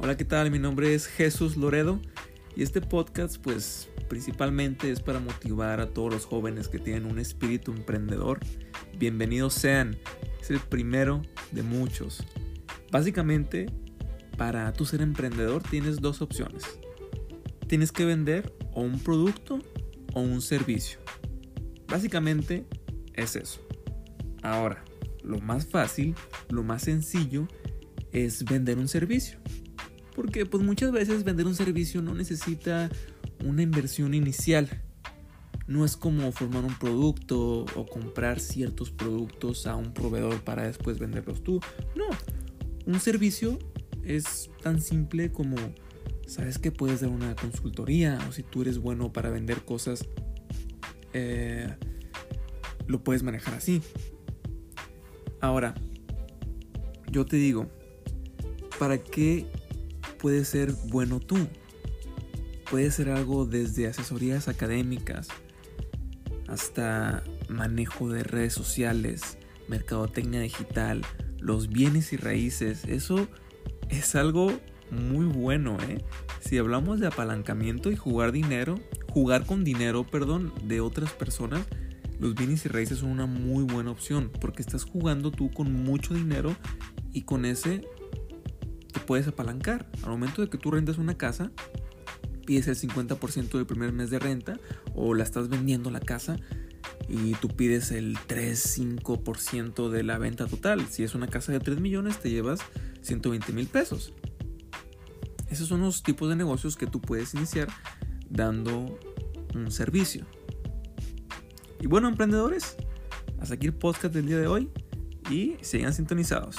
Hola, ¿qué tal? Mi nombre es Jesús Loredo y este podcast pues principalmente es para motivar a todos los jóvenes que tienen un espíritu emprendedor. Bienvenidos sean, es el primero de muchos. Básicamente, para tú ser emprendedor tienes dos opciones. Tienes que vender o un producto o un servicio. Básicamente es eso. Ahora, lo más fácil, lo más sencillo es vender un servicio. Porque pues muchas veces vender un servicio no necesita una inversión inicial. No es como formar un producto o comprar ciertos productos a un proveedor para después venderlos tú. No, un servicio es tan simple como, sabes que puedes dar una consultoría o si tú eres bueno para vender cosas, eh, lo puedes manejar así. Ahora, yo te digo, ¿para qué puede ser bueno tú. Puede ser algo desde asesorías académicas hasta manejo de redes sociales, mercadotecnia digital, los bienes y raíces. Eso es algo muy bueno, ¿eh? Si hablamos de apalancamiento y jugar dinero, jugar con dinero, perdón, de otras personas, los bienes y raíces son una muy buena opción porque estás jugando tú con mucho dinero y con ese puedes apalancar. Al momento de que tú rentas una casa, pides el 50% del primer mes de renta o la estás vendiendo la casa y tú pides el 3-5% de la venta total. Si es una casa de 3 millones, te llevas 120 mil pesos. Esos son los tipos de negocios que tú puedes iniciar dando un servicio. Y bueno, emprendedores, hasta aquí el podcast del día de hoy y sigan sintonizados.